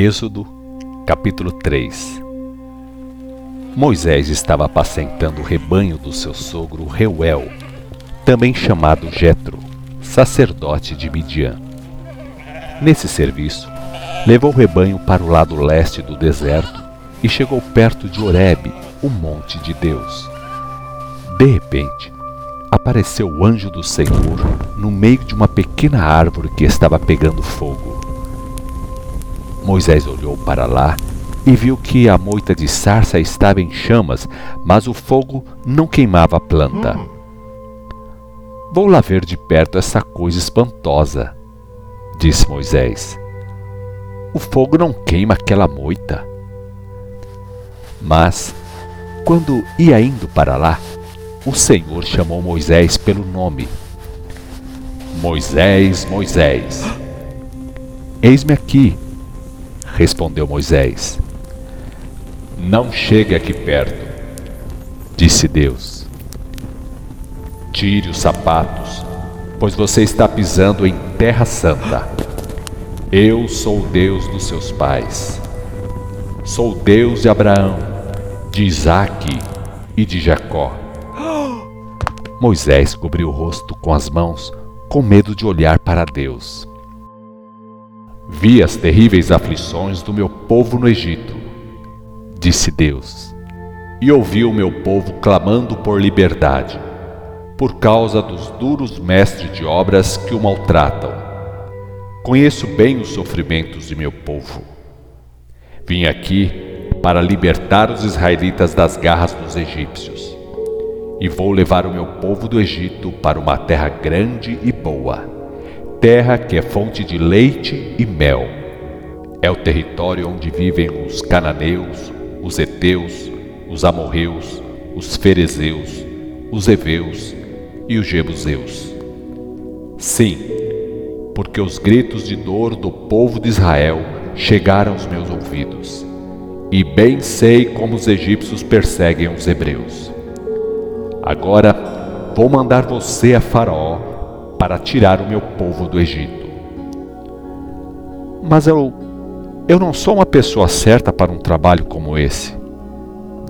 Êxodo, capítulo 3 Moisés estava apacentando o rebanho do seu sogro Reuel, também chamado Jetro, sacerdote de Midian. Nesse serviço, levou o rebanho para o lado leste do deserto e chegou perto de Horebe, o monte de Deus. De repente, apareceu o anjo do Senhor no meio de uma pequena árvore que estava pegando fogo. Moisés olhou para lá e viu que a moita de sarça estava em chamas, mas o fogo não queimava a planta. Vou lá ver de perto essa coisa espantosa, disse Moisés. O fogo não queima aquela moita. Mas, quando ia indo para lá, o Senhor chamou Moisés pelo nome. Moisés, Moisés. Eis-me aqui, respondeu Moisés. Não chegue aqui perto, disse Deus. Tire os sapatos, pois você está pisando em terra santa. Eu sou o Deus dos seus pais. Sou o Deus de Abraão, de Isaque e de Jacó. Moisés cobriu o rosto com as mãos, com medo de olhar para Deus. Vi as terríveis aflições do meu povo no Egito, disse Deus, e ouvi o meu povo clamando por liberdade, por causa dos duros mestres de obras que o maltratam. Conheço bem os sofrimentos de meu povo. Vim aqui para libertar os israelitas das garras dos egípcios, e vou levar o meu povo do Egito para uma terra grande e boa terra que é fonte de leite e mel. É o território onde vivem os cananeus, os heteus, os amorreus, os ferezeus, os heveus e os jebuseus. Sim, porque os gritos de dor do povo de Israel chegaram aos meus ouvidos, e bem sei como os egípcios perseguem os hebreus. Agora vou mandar você a Faraó para tirar o meu povo do Egito. Mas eu, eu não sou uma pessoa certa para um trabalho como esse,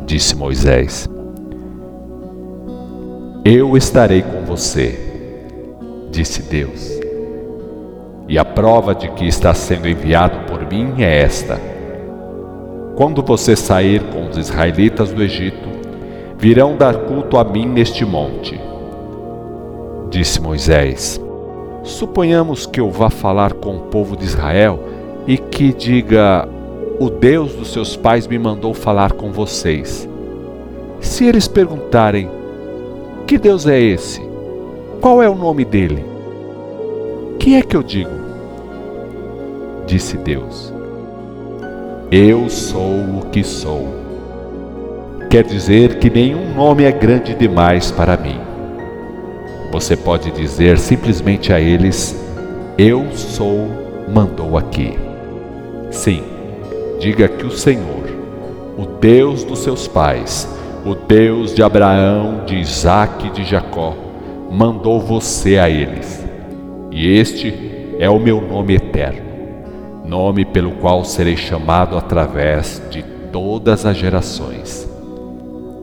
disse Moisés. Eu estarei com você, disse Deus. E a prova de que está sendo enviado por mim é esta: quando você sair com os israelitas do Egito, virão dar culto a mim neste monte disse Moisés. Suponhamos que eu vá falar com o povo de Israel e que diga: O Deus dos seus pais me mandou falar com vocês. Se eles perguntarem: Que Deus é esse? Qual é o nome dele? Que é que eu digo? Disse Deus: Eu sou o que sou. Quer dizer que nenhum nome é grande demais para mim. Você pode dizer simplesmente a eles: Eu sou, mandou aqui. Sim, diga que o Senhor, o Deus dos seus pais, o Deus de Abraão, de Isaque e de Jacó, mandou você a eles. E este é o meu nome eterno, nome pelo qual serei chamado através de todas as gerações.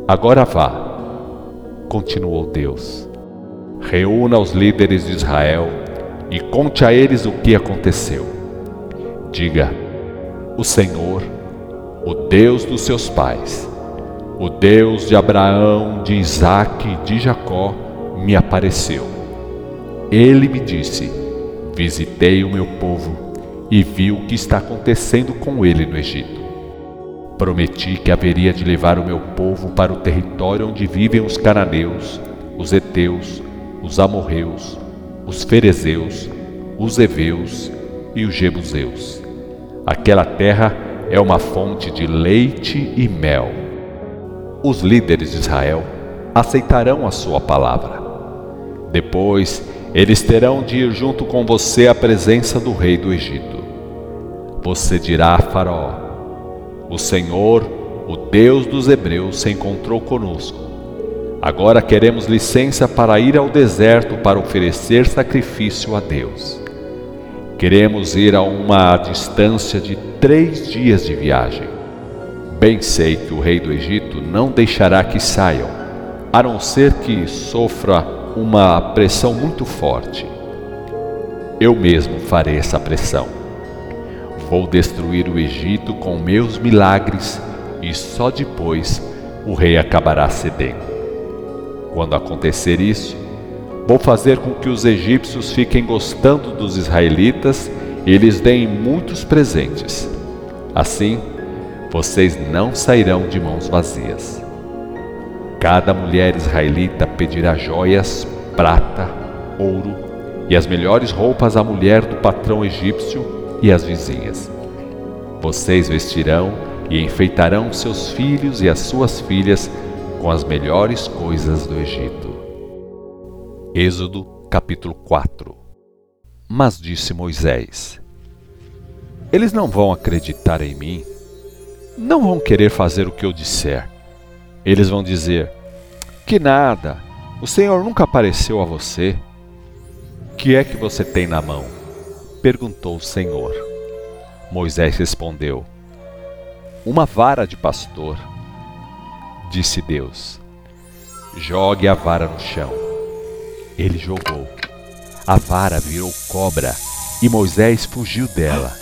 Agora vá, continuou Deus reúna os líderes de Israel e conte a eles o que aconteceu. Diga: O Senhor, o Deus dos seus pais, o Deus de Abraão, de Isaque e de Jacó, me apareceu. Ele me disse: Visitei o meu povo e vi o que está acontecendo com ele no Egito. Prometi que haveria de levar o meu povo para o território onde vivem os cananeus, os heteus, os amorreus, os ferezeus, os heveus e os jebuseus. Aquela terra é uma fonte de leite e mel. Os líderes de Israel aceitarão a sua palavra. Depois, eles terão de ir junto com você à presença do rei do Egito. Você dirá a Faraó: O Senhor, o Deus dos Hebreus, se encontrou conosco Agora queremos licença para ir ao deserto para oferecer sacrifício a Deus. Queremos ir a uma distância de três dias de viagem. Bem sei que o rei do Egito não deixará que saiam, a não ser que sofra uma pressão muito forte. Eu mesmo farei essa pressão. Vou destruir o Egito com meus milagres e só depois o rei acabará cedendo. Quando acontecer isso, Vou fazer com que os egípcios fiquem gostando dos israelitas e lhes deem muitos presentes. Assim, vocês não sairão de mãos vazias. Cada mulher israelita pedirá joias, prata, ouro e as melhores roupas à mulher do patrão egípcio e às vizinhas. Vocês vestirão e enfeitarão seus filhos e as suas filhas com as melhores coisas do Egito. Êxodo capítulo 4 Mas disse Moisés: Eles não vão acreditar em mim, não vão querer fazer o que eu disser. Eles vão dizer: Que nada, o Senhor nunca apareceu a você. Que é que você tem na mão? perguntou o Senhor. Moisés respondeu: Uma vara de pastor. Disse Deus: Jogue a vara no chão. Ele jogou. A vara virou cobra e Moisés fugiu dela.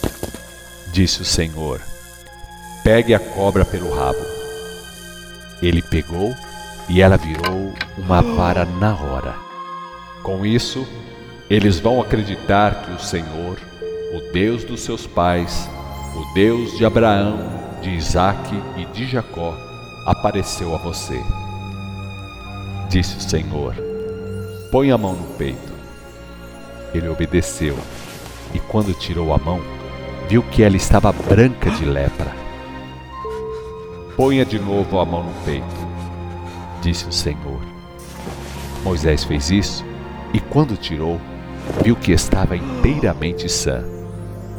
Disse o Senhor: Pegue a cobra pelo rabo. Ele pegou e ela virou uma vara na hora. Com isso, eles vão acreditar que o Senhor, o Deus dos seus pais, o Deus de Abraão, de Isaque e de Jacó, apareceu a você. Disse o Senhor: Põe a mão no peito. Ele obedeceu, e quando tirou a mão, viu que ela estava branca de lepra. Ponha de novo a mão no peito, disse o Senhor. Moisés fez isso, e quando tirou, viu que estava inteiramente sã,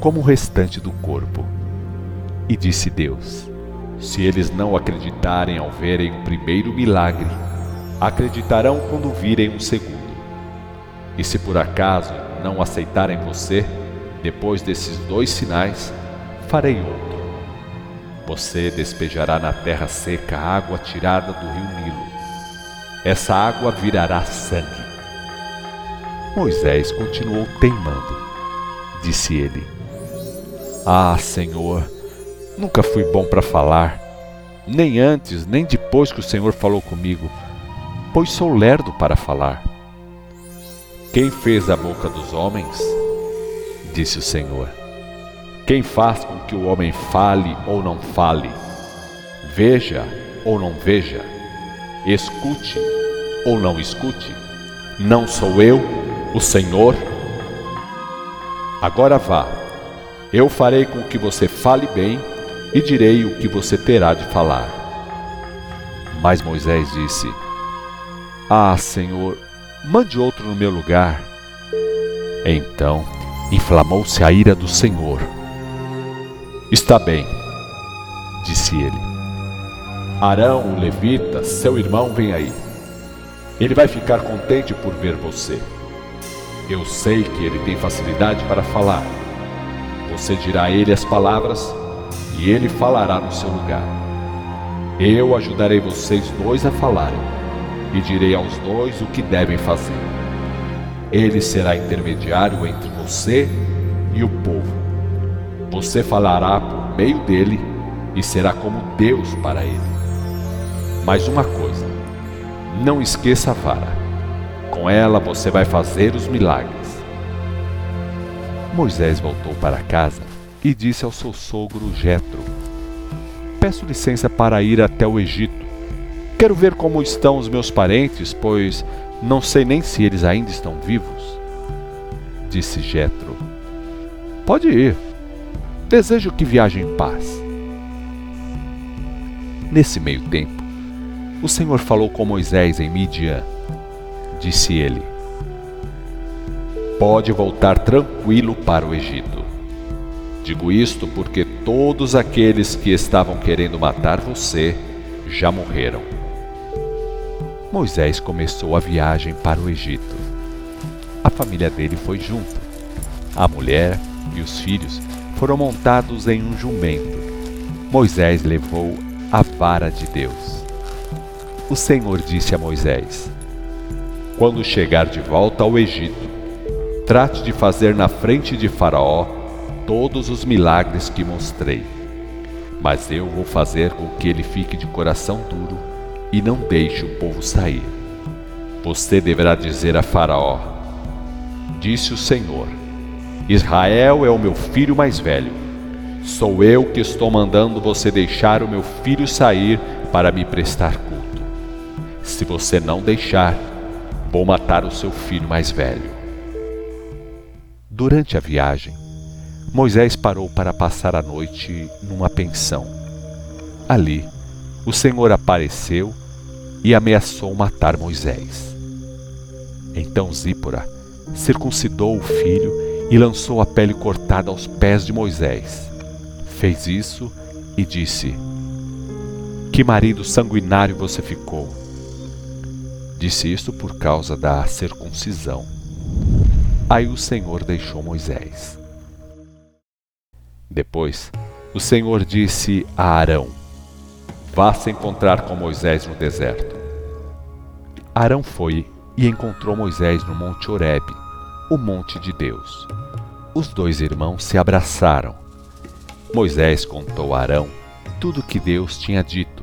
como o restante do corpo. E disse Deus: Se eles não acreditarem ao verem o primeiro milagre, acreditarão quando virem um segundo. E se por acaso não aceitarem você, depois desses dois sinais, farei outro. Você despejará na terra seca água tirada do rio Nilo. Essa água virará sangue. Moisés continuou teimando. Disse ele: Ah, Senhor, nunca fui bom para falar, nem antes, nem depois que o Senhor falou comigo, pois sou lerdo para falar. Quem fez a boca dos homens? Disse o Senhor. Quem faz com que o homem fale ou não fale? Veja ou não veja? Escute ou não escute? Não sou eu, o Senhor? Agora vá, eu farei com que você fale bem e direi o que você terá de falar. Mas Moisés disse: Ah, Senhor, mande outro no meu lugar. Então inflamou-se a ira do Senhor. Está bem, disse ele. Arão, o levita, seu irmão, vem aí. Ele vai ficar contente por ver você. Eu sei que ele tem facilidade para falar. Você dirá a ele as palavras e ele falará no seu lugar. Eu ajudarei vocês dois a falarem e direi aos dois o que devem fazer. Ele será intermediário entre você e o povo. Você falará por meio dele e será como Deus para ele. Mas uma coisa, não esqueça a vara. Com ela você vai fazer os milagres. Moisés voltou para casa e disse ao seu sogro Jetro: Peço licença para ir até o Egito Quero ver como estão os meus parentes, pois não sei nem se eles ainda estão vivos. Disse Jetro. Pode ir. Desejo que viaje em paz. Nesse meio tempo, o Senhor falou com Moisés em Midian. Disse ele: Pode voltar tranquilo para o Egito. Digo isto porque todos aqueles que estavam querendo matar você já morreram. Moisés começou a viagem para o Egito. A família dele foi junto. A mulher, e os filhos foram montados em um jumento. Moisés levou a vara de Deus. O Senhor disse a Moisés: Quando chegar de volta ao Egito, trate de fazer na frente de Faraó todos os milagres que mostrei. Mas eu vou fazer com que ele fique de coração duro e não deixe o povo sair. Você deverá dizer a Faraó: Disse o Senhor: Israel é o meu filho mais velho. Sou eu que estou mandando você deixar o meu filho sair para me prestar culto. Se você não deixar, vou matar o seu filho mais velho. Durante a viagem, Moisés parou para passar a noite numa pensão. Ali, o Senhor apareceu e ameaçou matar Moisés. Então Zípora circuncidou o filho e lançou a pele cortada aos pés de Moisés. Fez isso e disse: Que marido sanguinário você ficou! Disse isto por causa da circuncisão. Aí o Senhor deixou Moisés. Depois, o Senhor disse a Arão: Vá se encontrar com Moisés no deserto. Arão foi e encontrou Moisés no Monte Horebe, o monte de Deus. Os dois irmãos se abraçaram. Moisés contou a Arão tudo o que Deus tinha dito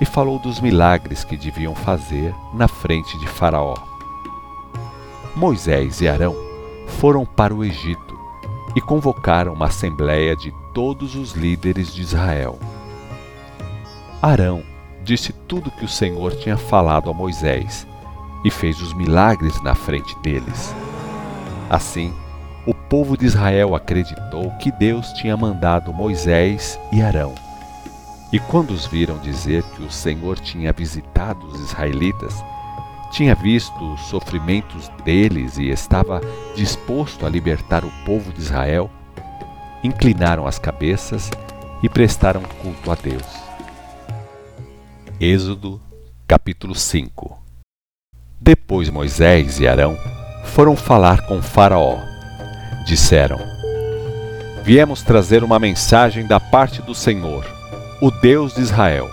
e falou dos milagres que deviam fazer na frente de Faraó. Moisés e Arão foram para o Egito e convocaram uma assembleia de todos os líderes de Israel. Arão disse tudo que o Senhor tinha falado a Moisés e fez os milagres na frente deles. Assim, o povo de Israel acreditou que Deus tinha mandado Moisés e Arão. E quando os viram dizer que o Senhor tinha visitado os israelitas, tinha visto os sofrimentos deles e estava disposto a libertar o povo de Israel, inclinaram as cabeças e prestaram culto a Deus. Êxodo, capítulo 5 Depois Moisés e Arão foram falar com Faraó. Disseram: Viemos trazer uma mensagem da parte do Senhor, o Deus de Israel.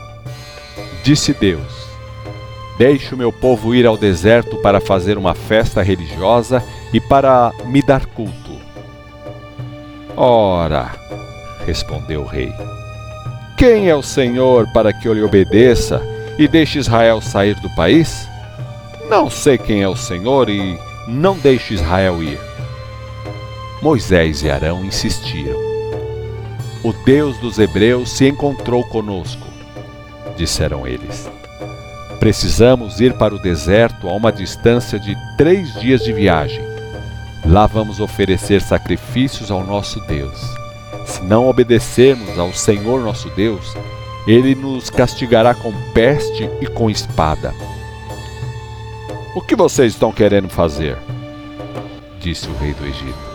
Disse Deus: Deixe o meu povo ir ao deserto para fazer uma festa religiosa e para me dar culto. Ora, respondeu o rei, quem é o Senhor para que eu lhe obedeça e deixe Israel sair do país? Não sei quem é o Senhor e não deixe Israel ir. Moisés e Arão insistiram. O Deus dos Hebreus se encontrou conosco, disseram eles. Precisamos ir para o deserto a uma distância de três dias de viagem. Lá vamos oferecer sacrifícios ao nosso Deus. Se não obedecermos ao Senhor nosso Deus, ele nos castigará com peste e com espada. O que vocês estão querendo fazer? disse o rei do Egito.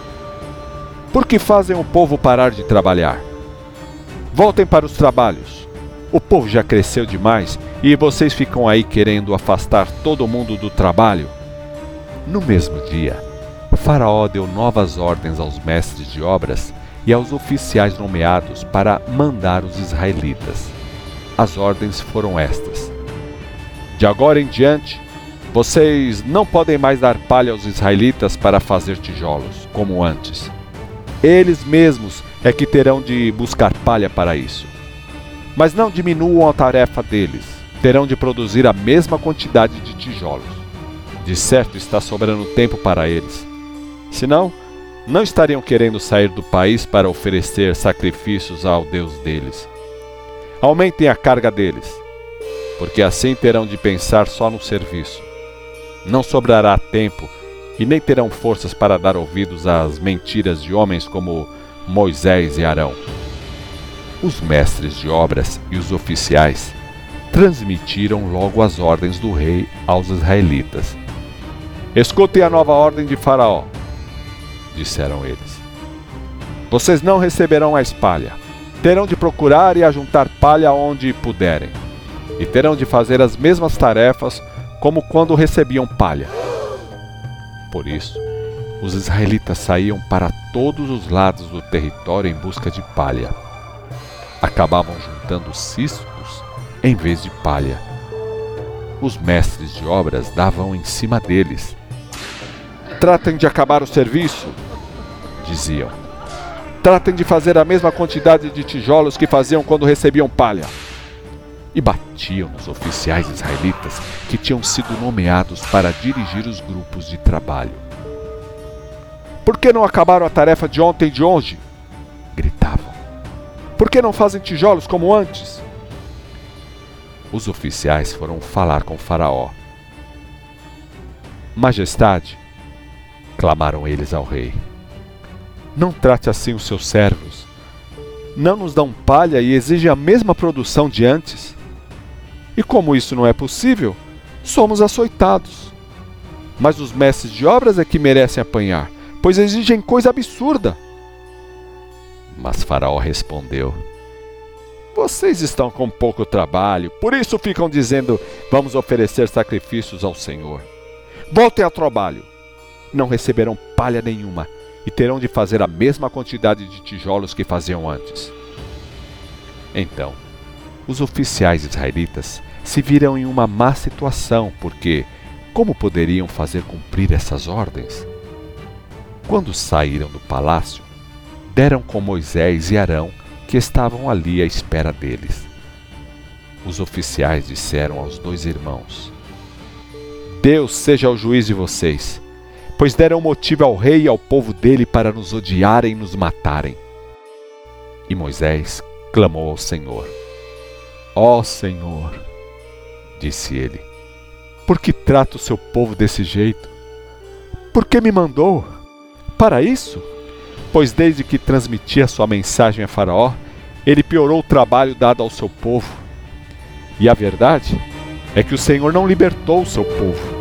Por que fazem o povo parar de trabalhar? Voltem para os trabalhos. O povo já cresceu demais e vocês ficam aí querendo afastar todo mundo do trabalho? No mesmo dia, Faraó deu novas ordens aos mestres de obras e aos oficiais nomeados para mandar os israelitas. As ordens foram estas: De agora em diante, vocês não podem mais dar palha aos israelitas para fazer tijolos, como antes. Eles mesmos é que terão de buscar palha para isso. Mas não diminuam a tarefa deles. Terão de produzir a mesma quantidade de tijolos. De certo está sobrando tempo para eles. Senão, não estariam querendo sair do país para oferecer sacrifícios ao Deus deles. Aumentem a carga deles, porque assim terão de pensar só no serviço. Não sobrará tempo e nem terão forças para dar ouvidos às mentiras de homens como Moisés e Arão os mestres de obras e os oficiais transmitiram logo as ordens do rei aos israelitas. Escutem a nova ordem de Faraó, disseram eles. Vocês não receberão mais palha. Terão de procurar e ajuntar palha onde puderem, e terão de fazer as mesmas tarefas como quando recebiam palha. Por isso, os israelitas saíam para todos os lados do território em busca de palha. Acabavam juntando ciscos em vez de palha. Os mestres de obras davam em cima deles. Tratem de acabar o serviço, diziam. Tratem de fazer a mesma quantidade de tijolos que faziam quando recebiam palha. E batiam nos oficiais israelitas que tinham sido nomeados para dirigir os grupos de trabalho. Por que não acabaram a tarefa de ontem e de hoje? Gritavam. Por que não fazem tijolos como antes? Os oficiais foram falar com Faraó. Majestade, clamaram eles ao rei, não trate assim os seus servos. Não nos dão palha e exigem a mesma produção de antes. E como isso não é possível, somos açoitados. Mas os mestres de obras é que merecem apanhar pois exigem coisa absurda. Mas Faraó respondeu: Vocês estão com pouco trabalho, por isso ficam dizendo: Vamos oferecer sacrifícios ao Senhor. Voltem ao trabalho. Não receberão palha nenhuma e terão de fazer a mesma quantidade de tijolos que faziam antes. Então, os oficiais israelitas se viram em uma má situação, porque como poderiam fazer cumprir essas ordens? Quando saíram do palácio, deram com Moisés e Arão, que estavam ali à espera deles. Os oficiais disseram aos dois irmãos: Deus seja o juiz de vocês, pois deram motivo ao rei e ao povo dele para nos odiarem e nos matarem. E Moisés clamou ao Senhor: Ó oh, Senhor, disse ele, por que trata o seu povo desse jeito? Por que me mandou? Para isso, pois desde que transmitia sua mensagem a Faraó, ele piorou o trabalho dado ao seu povo. E a verdade é que o Senhor não libertou o seu povo.